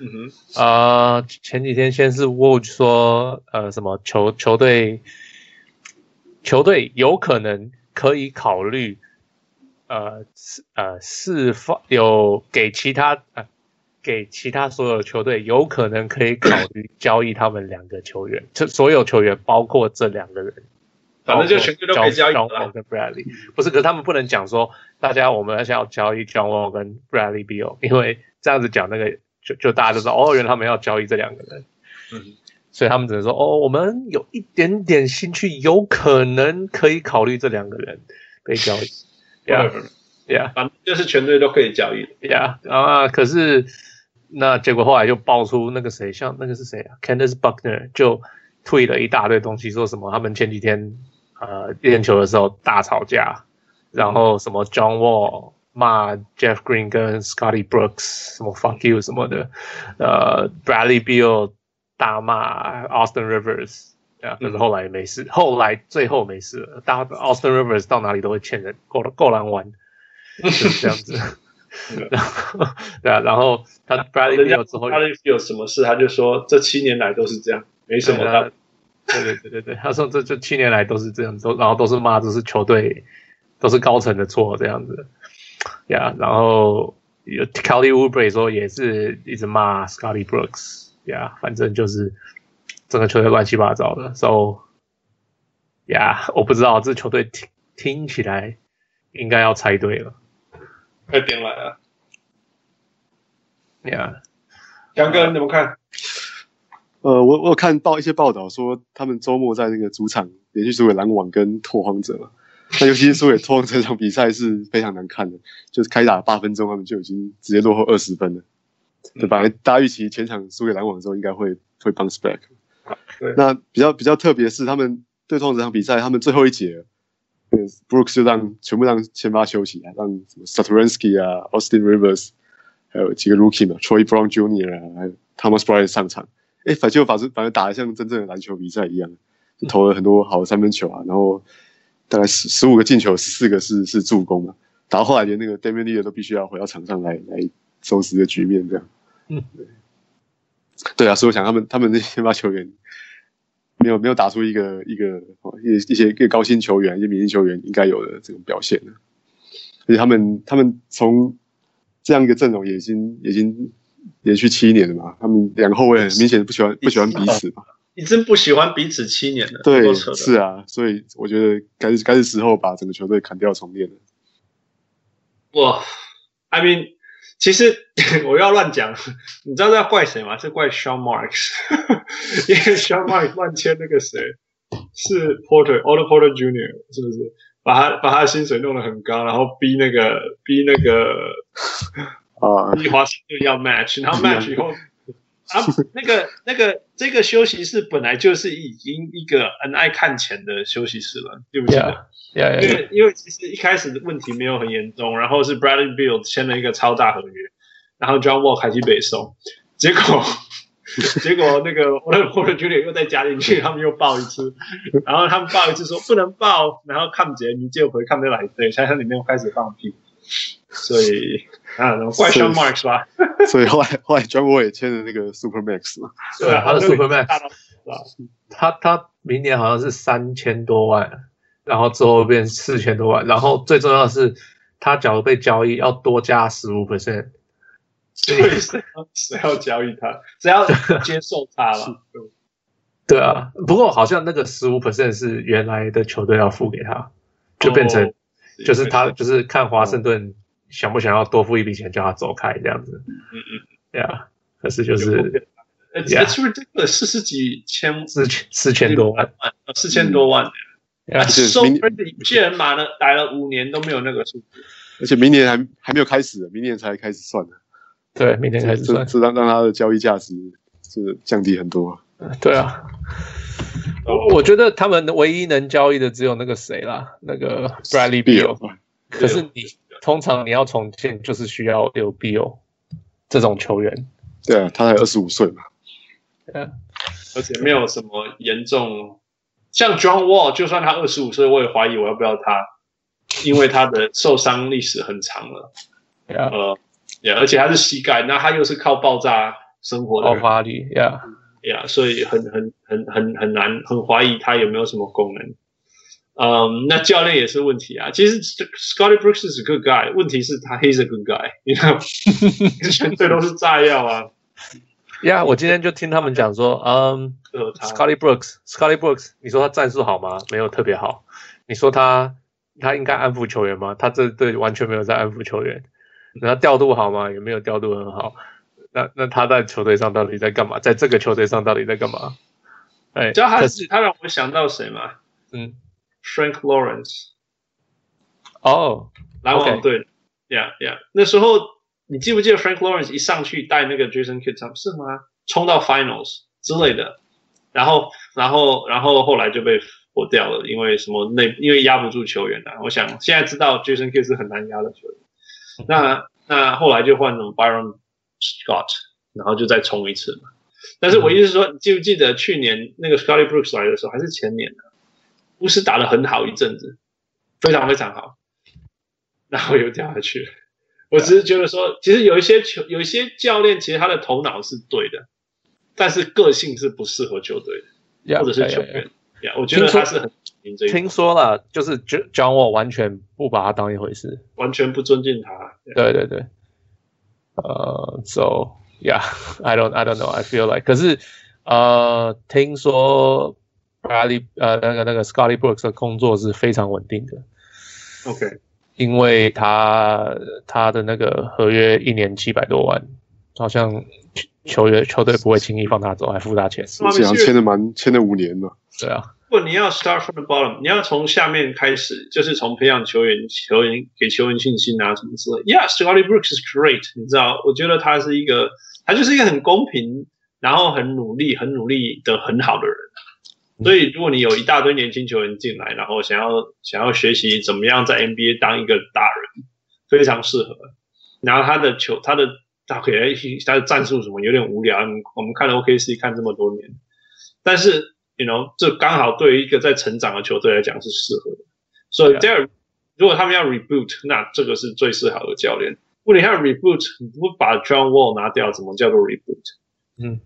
嗯哼。呃，前几天先是 Woj 说，呃，什么球球队。球队有可能可以考虑，呃，呃，释放有给其他呃，给其他所有球队有可能可以考虑交易他们两个球员，这所有球员包括这两个人，反正就全队都可以交易了。John Wall 跟 Bradley 不是，可是他们不能讲说大家我们想要交易 John Wall 跟 Bradley Beal，因为这样子讲那个就就大家都知道哦，原来他们要交易这两个人。嗯。所以他们只能说：“哦，我们有一点点兴趣，有可能可以考虑这两个人被交易。(laughs) ” Yeah，Yeah，反正就是全队都可以交易。Yeah，啊，可是那结果后来就爆出那个谁，像那个是谁啊？Candace Buckner 就 tweet 了一大堆东西，说什么他们前几天呃练球的时候大吵架，然后什么 John Wall 骂 Jeff Green 跟 Scotty Brooks 什么 Fuck you 什么的，呃，Bradley Beal。大骂 Austin Rivers，对啊，可是后来没事，嗯、后来最后没事了。大 Austin Rivers 到哪里都会欠人，够够难玩，就是这样子。(laughs) 然后对啊，然后他 Bradley Beal 之后，他有什么事，他就说这七年来都是这样，没什么他。对对对对对，他说这这七年来都是这样，都然后都是骂，都是球队，都是高层的错这样子。呀、yeah，然后有 Kelly Oubre 说也是一直骂 Scotty Brooks。呀，yeah, 反正就是整个球队乱七八糟的，so 呀，我不知道这球队听听起来应该要猜对了，快点来了，呀，杨哥你怎么看？呃，我我有看报一些报道说，他们周末在那个主场连续输给篮网跟拓荒者嘛，(laughs) 那尤其是输给拓荒者这场比赛是非常难看的，就是开打八分钟他们就已经直接落后二十分了。对吧？大家预期前场输给篮网的时候，应该会会 bounce back。对。那比较比较特别的是，他们对创这场比赛，他们最后一节，那个 Brooks 就让全部让先发休息啊，让什么 Saturansky 啊、Austin Rivers，还有几个 Rookie 嘛，Troy Brown Jr. 啊，还有 Thomas Bryant 上场。哎，反就反正反正打得像真正的篮球比赛一样，就投了很多好的三分球啊，然后大概十十五个进球，四个是是助攻嘛。打到后来连那个 Damian Lillard 都必须要回到场上来来收拾的局面这样。嗯，对，对啊，所以我想他们他们那些先发球员没有没有打出一个一个一一些一个高薪球员一些明星球员应该有的这种表现，而且他们他们从这样一个阵容也已经已经连续七年了嘛，他们两个后卫很明显不喜欢不喜欢彼此嘛，已经不喜欢彼此七年了。对，是啊，所以我觉得该该是时候把整个球队砍掉重练了。哇，I mean，其实 (laughs) 我要乱讲，你知道要怪谁吗？是怪 Sean Marks，(laughs) 因为 Sean Marks 乱签那个谁是 Porter，Otto Porter Junior，是不是？把他把他的薪水弄得很高，然后逼那个逼那个 (laughs) 啊，逼华盛顿要 match，然后 match 以后。啊，(laughs) 那个、那个、这个休息室本来就是已经一个很爱看钱的休息室了，对不对？因为因为其实一开始的问题没有很严重，然后是 Bradley Beal 签了一个超大合约，然后 John Wall 开始北送，结果 (laughs) 结果那个 Porter Junior 又再加进去，他们又爆一次，然后他们爆一次说不能爆，然后看节你就回看不来对，现在里面又开始放屁。所以啊，怪 Sean Marks 吧？(laughs) 所以后来后来 John Wall 也签了那个 Super Max 嘛？对啊，他的 Super Max，他他明年好像是三千多万，然后之后变四千多万，然后最重要的是，他假如被交易要多加十五 percent，所以谁谁要交易他？谁要接受他了？(laughs) 对啊，不过好像那个十五 percent 是原来的球队要付给他，就变成。就是他，就是看华盛顿想不想要多付一笔钱叫他走开这样子。嗯嗯，对啊。可是就是，呃，是不是这个四十几千四千四千多万？四千多万。啊，收有些人买了来了五年都没有那个数字，而且明年还还没有开始，明年才开始算的。对，明年开始算，这让让他的交易价值是降低很多。对啊。我觉得他们唯一能交易的只有那个谁啦，那个 Bradley Beal。可是你通常你要重建，就是需要有 Beal 这种球员。对啊，他才二十五岁嘛。对啊，而且没有什么严重，像 John Wall，就算他二十五岁，我也怀疑我要不要他，因为他的受伤历史很长了。呃，对，而且他是膝盖，那他又是靠爆炸生活的，爆发力，呀。呀，yeah, 所以很很很很很难，很怀疑他有没有什么功能。嗯、um,，那教练也是问题啊。其实 Scotty Brooks 是 good guy，问题是他 he's a good guy，你看，全队都是炸药啊。呀，yeah, 我今天就听他们讲说，(laughs) 嗯、um,，Scotty Brooks，Scotty Brooks，你说他战术好吗？没有特别好。你说他他应该安抚球员吗？他这队完全没有在安抚球员。然后调度好吗？也没有调度很好。那那他在球队上到底在干嘛？在这个球队上到底在干嘛？哎，知道他是他让我想到谁吗？嗯，Frank Lawrence。哦，篮网队，Yeah Yeah。那时候你记不记得 Frank Lawrence 一上去带那个 Jason Kidd 是吗？冲到 Finals 之类的，然后然后然后后来就被火掉了，因为什么？那因为压不住球员啊。我想现在知道 Jason Kidd 是很难压的球员。那那后来就换什么 Byron。Scott，然后就再冲一次嘛。但是我意思是说，你记不记得去年那个 Scotty Brooks 来的时候，还是前年呢？巫师打得很好一阵子，非常非常好，然后又掉下去了。我只是觉得说，其实有一些球，有一些教练，其实他的头脑是对的，但是个性是不适合球队的，或者是球员。呀，我觉得他是很听说了，就是 John Wall 完全不把他当一回事，完全不尊敬他。对对对。呃、uh,，so yeah，I don't I don't know I feel like，可是呃，听说 Bradley 呃那个那个 Scotty Brooks 的工作是非常稳定的，OK，因为他他的那个合约一年七百多万，好像球员球队不会轻易放他走，还付他钱，好像签的蛮签了五年了，对啊。如果你要 start from the bottom，你要从下面开始，就是从培养球员、球员给球员信心啊什么之类。Yeah，Scotty Brooks is great，你知道，我觉得他是一个，他就是一个很公平，然后很努力、很努力的很好的人。所以，如果你有一大堆年轻球员进来，然后想要想要学习怎么样在 NBA 当一个大人，非常适合。然后他的球，他的他可能他的战术什么有点无聊，我们看了 OKC 看这么多年，但是。You know，这刚好对于一个在成长的球队来讲是适合的。所以，there，如果他们要 reboot，那这个是最适合的教练。如果你要 reboot，你不把 John Wall 拿掉，怎么叫做 reboot？嗯，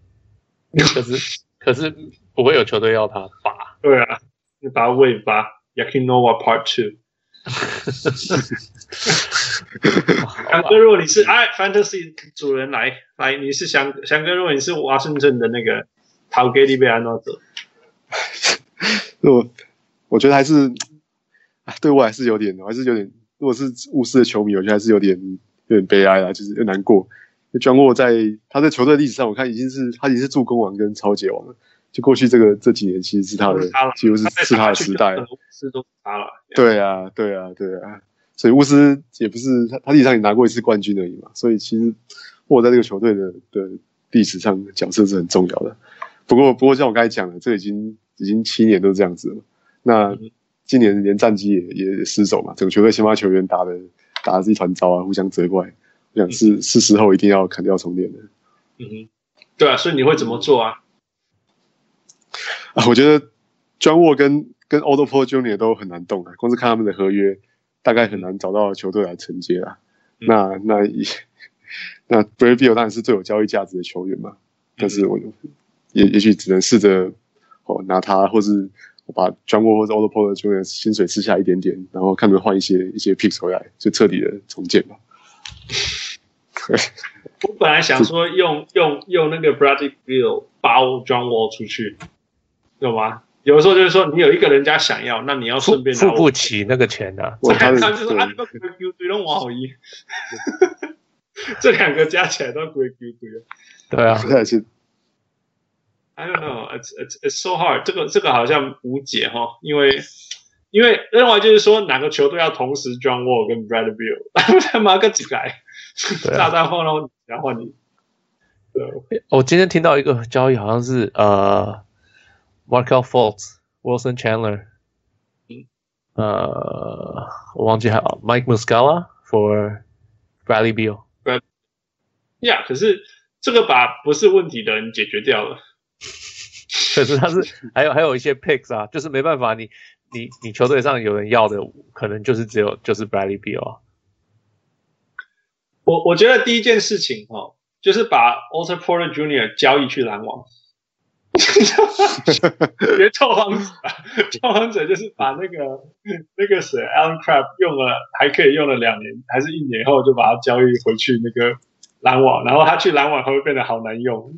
可是可是不会有球队要他拔。对啊，你把他喂拔。Yakinova Part Two。(laughs) 翔哥，如果你是哎，Fantasy 主人来来，你是翔翔哥，如果你是华盛顿的那个。陶给利被安诺走。(laughs) 我我觉得还是，对我还是有点，我还是有点。如果是巫师的球迷，我觉得还是有点有点悲哀啦，就是有点难过。John Wall 在他在球队历史上，我看已经是他已经是助攻王跟抄截王了。就过去这个这几年，其实是他的，几乎是是他的时代。巫师都他了。对啊，对啊，对啊。所以巫师也不是他，他历史上也拿过一次冠军而已嘛。所以其实沃在这个球队的的历史上角色是很重要的。不过，不过像我刚才讲的，这已经已经七年都是这样子了。那今年连战绩也也失手嘛，整个球队先发球员打的打的是一团糟啊，互相责怪。我想是是时候一定要砍掉重练的。嗯哼，对啊，所以你会怎么做啊？啊，我觉得 John Wall 跟跟 Otto Porter Jr. 都很难动啊，光是看他们的合约。大概很难找到球队来承接啊。嗯、那那那 Bradley Beal 当然是最有交易价值的球员嘛。嗯、但是我也也许只能试着哦拿他，或是我把 John Wall 或者 Otto 球员薪水吃下一点点，然后看能换一些一些 picks 回来，就彻底的重建吧。(laughs) 我本来想说用用用那个 Bradley Bill 包 John Wall 出去，有吗？有的时候就是说，你有一个人家想要，那你要顺便付不起那个钱 (laughs) 的、啊。我看他就是啊，都 Q 对都王好一，这两个加起来都 Q 对了。对啊，(laughs) 对是。I don't know, it's it's it's so hard。这个这个好像无解哈，因为因为另外就是说，哪个球队要同时 John Wall 跟 Bradley Beal，他妈个几来炸弹后呢？然后你，对。我今天听到一个交易，好像是呃。Markelle Fultz, Wilson Chandler，呃，我忘记还有 Mike Muscala for Bradley Beal。呀，可是这个把不是问题的人解决掉了。可是他是还有还有一些 picks (laughs) 啊，就是没办法，你你你球队上有人要的，可能就是只有就是 Bradley Beal 啊。我我觉得第一件事情哦，就是把 Otto Porter Jr. 交易去篮网。 别臭王者，臭王者就是把那个那个谁 Allen Crabbe 用了还可以用了两年还是一年后就把它交易回去那个篮网，然后他去篮网他会变得好难用，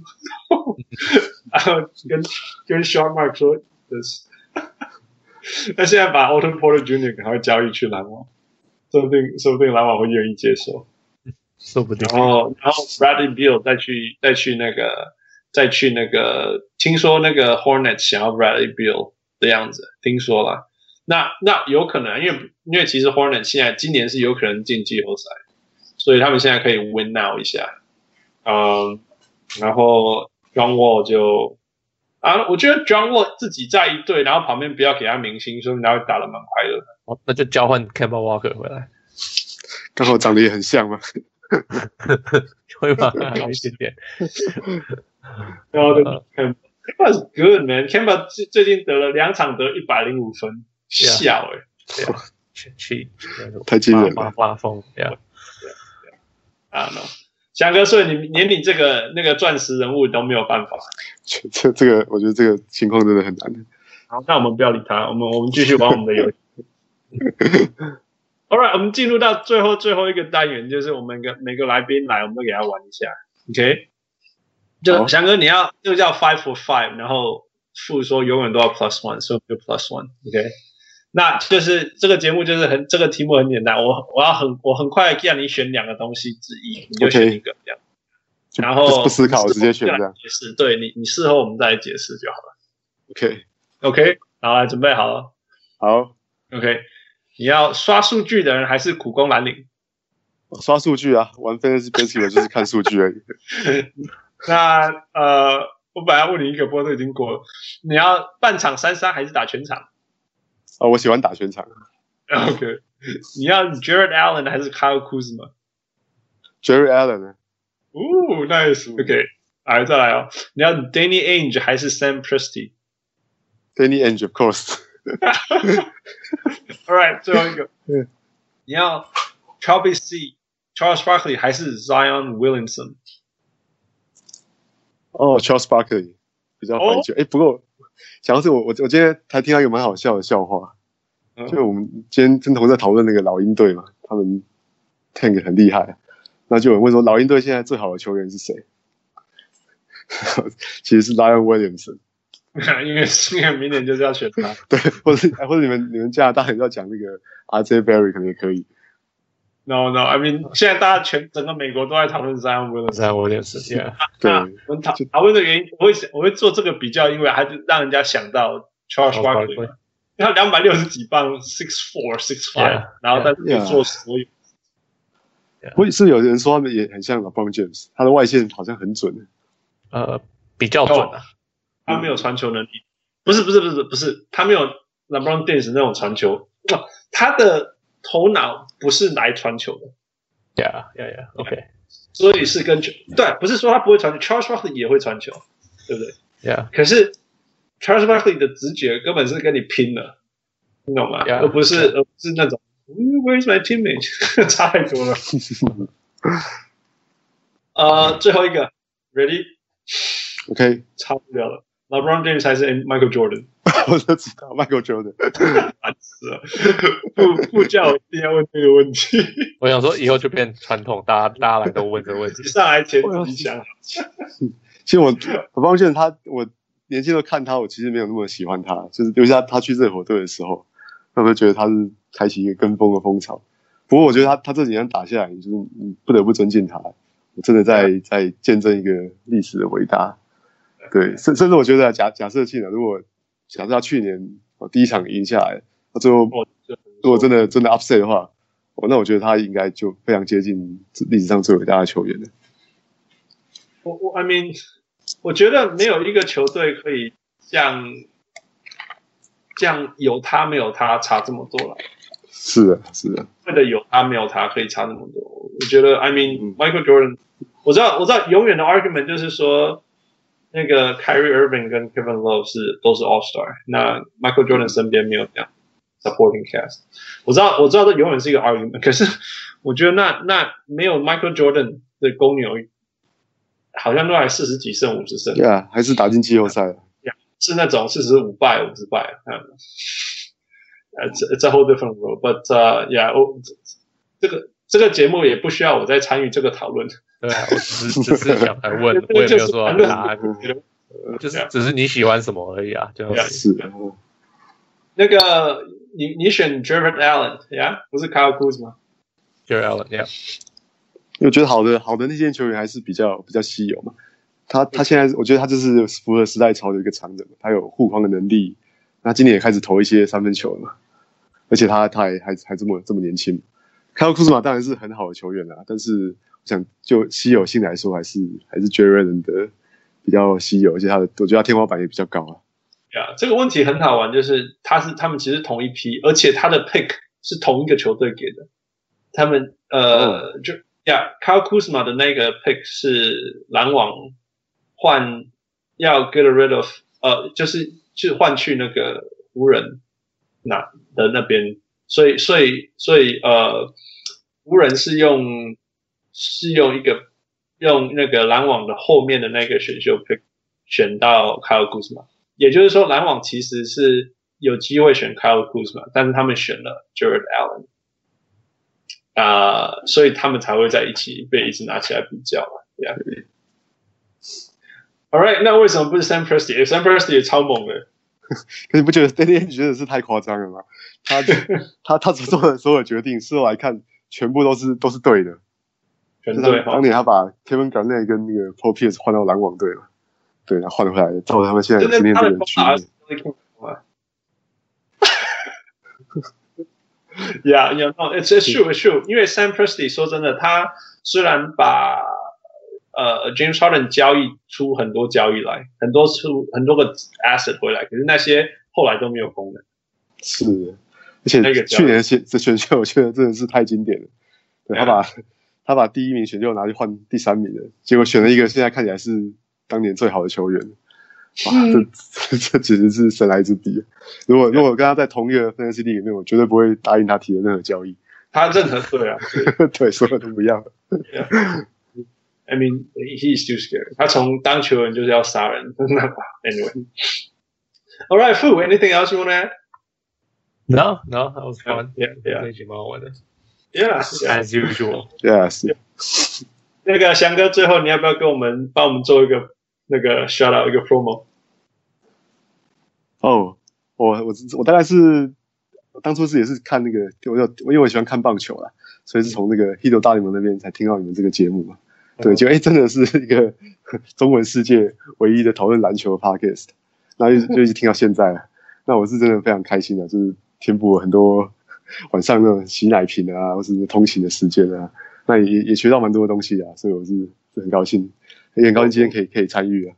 然后跟跟 Sean Marks 说的是，(laughs) 那现在把 Otto Porter Jr. 赶快交易去篮网，说不定说不定篮网会愿意接受，说不定。然后然后 Bradley Beal 再去再去那个。再去那个，听说那个 Hornets 想要 Bradley Beal 的样子，听说了。那那有可能，因为因为其实 Hornets 现在今年是有可能进季后赛，所以他们现在可以 win now 一下。嗯，然后 John Wall 就啊，我觉得 John Wall 自己在一队，然后旁边不要给他明星，所以然后打的蛮快乐的。哦，那就交换 Kemba Walker 回来，刚好长得也很像嘛。(laughs) 会吧，好一点点。(laughs) 然后 Kemba is good man。Kemba 最最近得了两场得一百零五分，笑哎，太惊人了，发疯，对啊，(laughs) 啊 no，翔哥，所以你连你这个那个钻石人物都没有办法，这这个我觉得这个情况真的很难。好，那我们不要理他，我们我们继续玩我们的游戏。(laughs) All right，我们进入到最后最后一个单元，就是我们每个每个来宾来，我们都给他玩一下，OK？就翔哥，你要就叫 five for five，然后负说永远都要 plus one，所以就 plus one，OK？那就是这个节目就是很这个题目很简单，我我要很我很快让你选两个东西之一，你就选一个这样，okay. 然后不思考直接选这样，解释，对你你事后我们再来解释就好了，OK。OK，好，来准备好了，好，OK，你要刷数据的人还是苦工蓝领？刷数据啊，玩 Fantasy Baseball 就是看数据而已。(laughs) 那呃，我本来问你一个，不过都已经过了。你要半场三杀还是打全场？哦，我喜欢打全场。OK，你要 Jared Allen 还是 Kyle Kuzma？Jared Allen 呢？哦，Nice。OK，来再来哦。你要 Danny Ainge 还是 Sam Presti？Danny Ainge，of course。All right，最后一个。你要 C、Charles Barkley 还是 Zion Williamson？哦、oh,，Charles Barkley 比较怀旧。哎、oh?，不过讲到这，我我我今天还听到一个蛮好笑的笑话。Oh. 就我们今天跟同事在讨论那个老鹰队嘛，他们 Tank 很厉害。那就有人问说，老鹰队现在最好的球员是谁？(laughs) 其实是 Lion Williamson。(laughs) 因为因为明年就是要选他。(laughs) 对，或者或者你们你们加拿大人要讲那个 RJ Barrett 可能也可以。No No，I mean 现在大家全整个美国都在讨论 Zion Williamson，Zion Williamson。Yeah，对。我们讨讨论的原因，我会我会做这个比较，因为还是让人家想到 Charles Barkley。他两百六十几磅，six four six five，然后他可以做所有。不是有人说他们也很像 LeBron James，他的外线好像很准。呃，比较准啊。他没有传球能力，不是不是不是不是，他没有 LeBron James 那种传球。他的头脑不是来传球的。Yeah yeah yeah，OK。所以是跟球对，不是说他不会传球，Charles Barkley 也会传球，对不对？Yeah。可是。Charles Barkley 的直觉根本是跟你拼了，你懂吗？而不是而不是那种 Where's my teammate？差太多了。呃，最后一个，Ready？OK，差不了了。LeBron James 还是 Michael Jordan？(laughs) 我就知道 Michael Jordan。烦死了，不 (laughs) 不叫我一定要问这个问题。我想说以后就变传统，大家大家来都问这个问题。上来前自己想。其实我我发现他我。年轻的看他，我其实没有那么喜欢他，就是尤其他他去热火队的时候，我就觉得他是开启一个跟风的风潮。不过我觉得他他这几年打下来，就是你不得不尊敬他，我真的在在见证一个历史的伟大。对，甚甚至我觉得假假设性的，如果假设他去年我第一场赢下来，他最后如果真的真的 upset 的话，我那我觉得他应该就非常接近历史上最伟大的球员了。我我 I mean。我觉得没有一个球队可以像像有他没有他差这么多了。是的，是的。为了有他没有他可以差那么多，我觉得 I mean Michael Jordan，我知道我知道永远的 argument 就是说那个 Kyrie Irving 跟 Kevin Love 是都是 All Star，那 Michael Jordan 身边没有这样 supporting cast。我知道我知道这永远是一个 argument，可是我觉得那那没有 Michael Jordan 的公牛。好像都还四十几胜五十胜，对啊，还是打进季后赛了。Yeah, 是那种四十五败五十败，嗯，呃，这这 whole different world，but 呃，yeah，我这个这个节目也不需要我再参与这个讨论。对啊，我只是只是想来问，(laughs) 我也没有说要答案，就是只是你喜欢什么而已啊，就是。那个你你选 Jarrett Allen，yeah，不是 Kyle Kuzma 吗？Jarrett Allen，yeah。我觉得好的好的那些球员还是比较比较稀有嘛。他他现在我觉得他就是符合时代潮的一个长人，他有护框的能力。那今年也开始投一些三分球了嘛，而且他他还还还这么这么年轻。凯尔库兹马当然是很好的球员啦，但是我想就稀有性来说，还是还是 Jaren 的比较稀有，而且他的我觉得他天花板也比较高啊。呀，这个问题很好玩，就是他是他们其实同一批，而且他的 pick 是同一个球队给的，他们呃、oh. 就。呀，Kyle Kuzma 的那个 pick 是篮网换要 get rid of，呃，就是去换去那个湖人那的那边，所以所以所以呃，湖人是用是用一个用那个篮网的后面的那个选秀 pick 选到 Kyle Kuzma，也就是说篮网其实是有机会选 Kyle Kuzma，但是他们选了 Jarrett Allen。啊，uh, 所以他们才会在一起被一直拿起来比较嘛，Yeah. All right，那为什么不是 Sam Presti？Sam Presti 也超猛的，(laughs) 可你不觉得 Danny Ainge 觉得是太夸张了吗？他 (laughs) 他他所做的所有决定，事后来看，全部都是都是对的。全对。当年他把 Kevin Garnett 跟那个 Paul Pierce 换到篮网队了，对，他换回来，造成他们现在今天这个局面。Yeah, you know, it's it's true, it's true. 因为 Sam Presti 说真的，他虽然把呃 James Harden 交易出很多交易来，很多出很多个 asset 回来，可是那些后来都没有功能。是，而且那个去年选这选秀，我觉得真的是太经典了。对，他把 (laughs) 他把第一名选秀拿去换第三名的，结果选了一个现在看起来是当年最好的球员。(laughs) 哇，这这简直是神来之笔！如果如果跟他在同一个 fantasy league 里面，我绝对不会答应他提的任何交易。他任何对啊，(laughs) 对，所有都不要。yeah. I mean, he's too scared. 他从当球员就是要杀人，真的吧？Anyway, (laughs) all right, Fu, anything else you want to add? No, no, that was fun. Yeah, yeah. 那集蛮好玩的。Yeah, as usual. (laughs) Yes. 那个翔哥，最后你要不要跟我们帮我们做一个？ 那个 shout out 一个 promo。哦，我我我大概是当初是也是看那个，我有因为我喜欢看棒球啦，所以是从那个《Hito 大联盟》那边才听到你们这个节目嘛。 对，就哎，真的是一个 (laughs) 中文世界唯一的讨论篮球的 podcast，然后就 (laughs) 就一直听到现在了。那我是真的非常开心的，就是填补了很多晚上那种洗奶瓶啊，或是通勤的时间啊，那也也学到蛮多的东西啊，所以我是很高兴，也很高兴今天可以可以参与啊。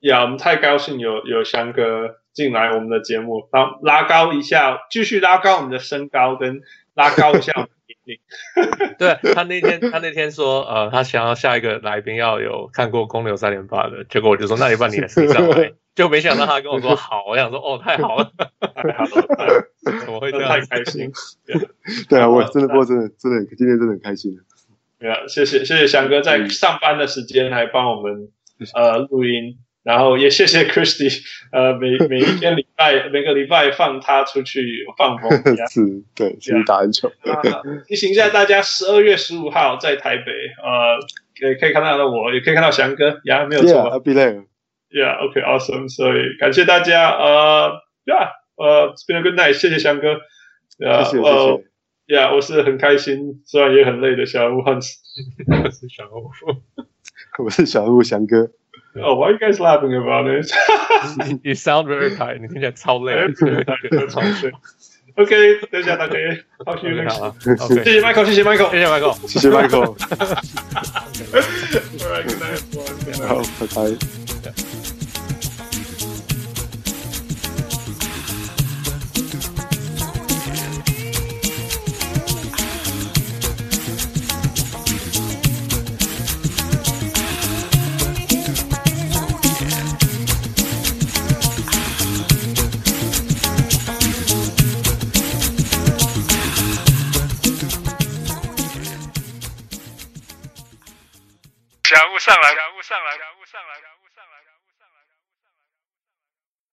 呀，我们太高兴有有翔哥进来我们的节目，然后拉高一下，继续拉高我们的身高跟拉高一下。(laughs) 对他那天，他那天说，呃，他想要下一个来宾要有看过公牛三连霸的，结果我就说，那你把你的身上来，(laughs) 就没想到他跟我说好，我想说，哦，太好了，太好了，怎么会这样？太开心，(laughs) 对啊，我真的，我真的，真的，今天真的很开心。对啊，谢谢，谢谢翔哥在上班的时间还帮我们呃录音。然后也谢谢 Christy，(laughs) 呃，每每一天礼拜每个礼拜放他出去放风，(laughs) 是，对，去打篮球。提醒一下大家，十二月十五号在台北，呃，可以可以看到我，也可以看到翔哥，呀，没有错。Yeah, I'll be there. Yeah, OK, awesome. 所以感谢大家，呃，Yeah，呃，It's been a good night，谢谢翔哥。谢谢谢谢。Yeah，我是很开心，虽然也很累的小人物汉斯。(laughs) 我是小鹿，我是小鹿翔哥。Oh, why are you guys laughing about it? (laughs) You sound very tired. 你听起来超累。OK，等一下，大家好，谢谢 Michael，谢谢 Michael，谢谢 Michael，谢谢 Michael，谢谢 Michael。All right, good night. 好，拜拜。 上来，翔物上来，感悟上来，翔物上来。